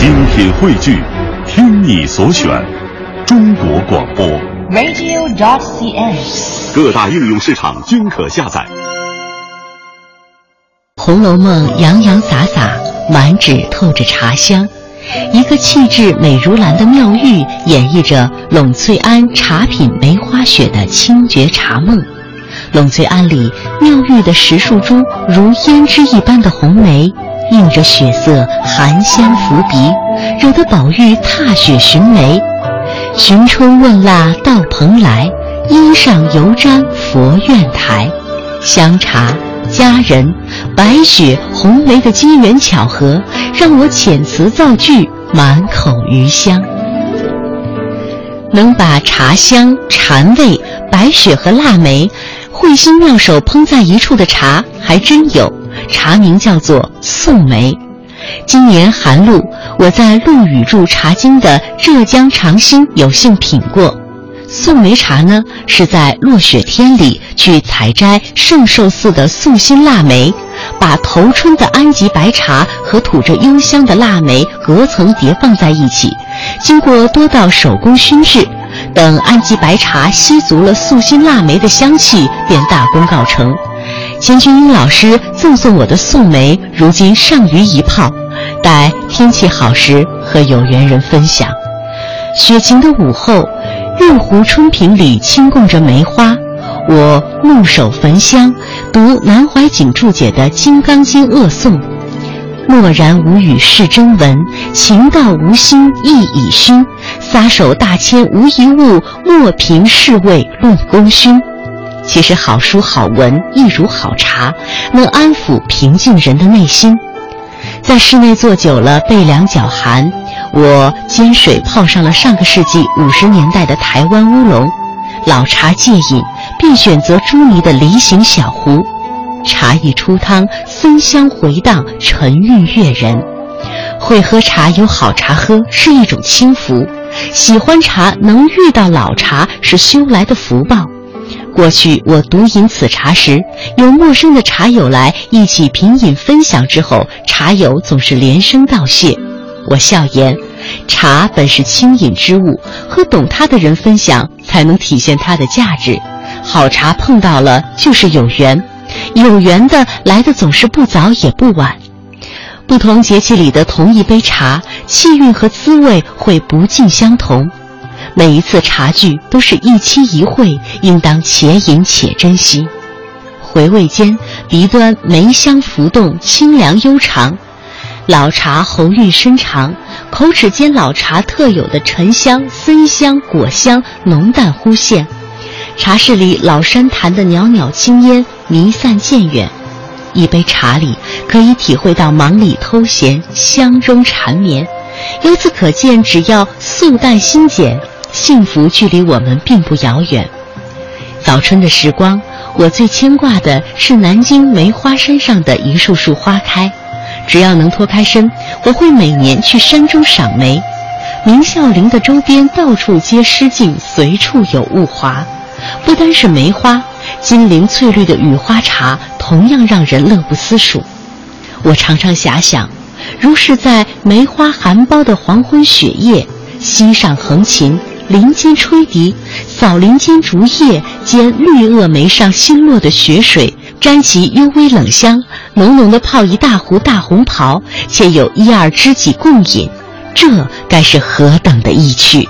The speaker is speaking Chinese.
精品汇聚，听你所选，中国广播。radio.dot.cn，。各大应用市场均可下载。《红楼梦》洋洋洒洒，满纸透着茶香。一个气质美如兰的妙玉，演绎着栊翠庵茶品梅花雪的清绝茶梦。栊翠庵里，妙玉的石树株如胭脂一般的红梅，映着血色，含香拂鼻，惹得宝玉踏雪寻梅。寻春问腊到蓬莱，衣上犹沾佛院台。香茶。佳人、白雪、红梅的机缘巧合，让我遣词造句，满口余香。能把茶香、禅味、白雪和腊梅会心妙手烹在一处的茶，还真有。茶名叫做宋梅。今年寒露，我在陆羽著《茶经》的浙江长兴有幸品过。宋梅茶呢，是在落雪天里去采摘圣寿寺的素心腊梅，把头春的安吉白茶和吐着幽香的腊梅隔层叠放在一起，经过多道手工熏制，等安吉白茶吸足了素心腊梅的香气，便大功告成。钱君英老师赠送我的宋梅，如今尚余一泡，待天气好时和有缘人分享。雪晴的午后。月湖春瓶里轻供着梅花，我木手焚香，读南怀瑾注解的《金刚经》恶颂：“默然无语是真文，情到无心意已熏。撒手大千无一物，莫凭是味论功勋。”其实好书好文亦如好茶，能安抚平静人的内心。在室内坐久了，背凉脚寒。我煎水泡上了上个世纪五十年代的台湾乌龙，老茶戒瘾，便选择朱泥的梨形小壶。茶一出汤，森香回荡，沉郁悦人。会喝茶有好茶喝是一种轻福，喜欢茶能遇到老茶是修来的福报。过去我独饮此茶时，有陌生的茶友来一起品饮分享之后，茶友总是连声道谢。我笑言：“茶本是轻饮之物，和懂它的人分享，才能体现它的价值。好茶碰到了就是有缘，有缘的来的总是不早也不晚。不同节气里的同一杯茶，气韵和滋味会不尽相同。每一次茶聚都是一期一会，应当且饮且珍惜。回味间，鼻端梅香浮动，清凉悠长。”老茶喉韵深长，口齿间老茶特有的沉香、森香、果香浓淡忽现。茶室里老山檀的袅袅青烟弥散渐远，一杯茶里可以体会到忙里偷闲，香中缠绵。由此可见，只要素淡心简，幸福距离我们并不遥远。早春的时光，我最牵挂的是南京梅花山上的一束束花开。只要能脱开身，我会每年去山中赏梅。明孝陵的周边到处皆诗境，随处有雾华。不单是梅花，金陵翠绿的雨花茶同样让人乐不思蜀。我常常遐想，如是在梅花含苞的黄昏雪夜，溪上横琴，林间吹笛，扫林间竹叶，兼绿萼梅上新落的雪水。沾其幽微冷香，浓浓的泡一大壶大红袍，且有一二知己共饮，这该是何等的意趣！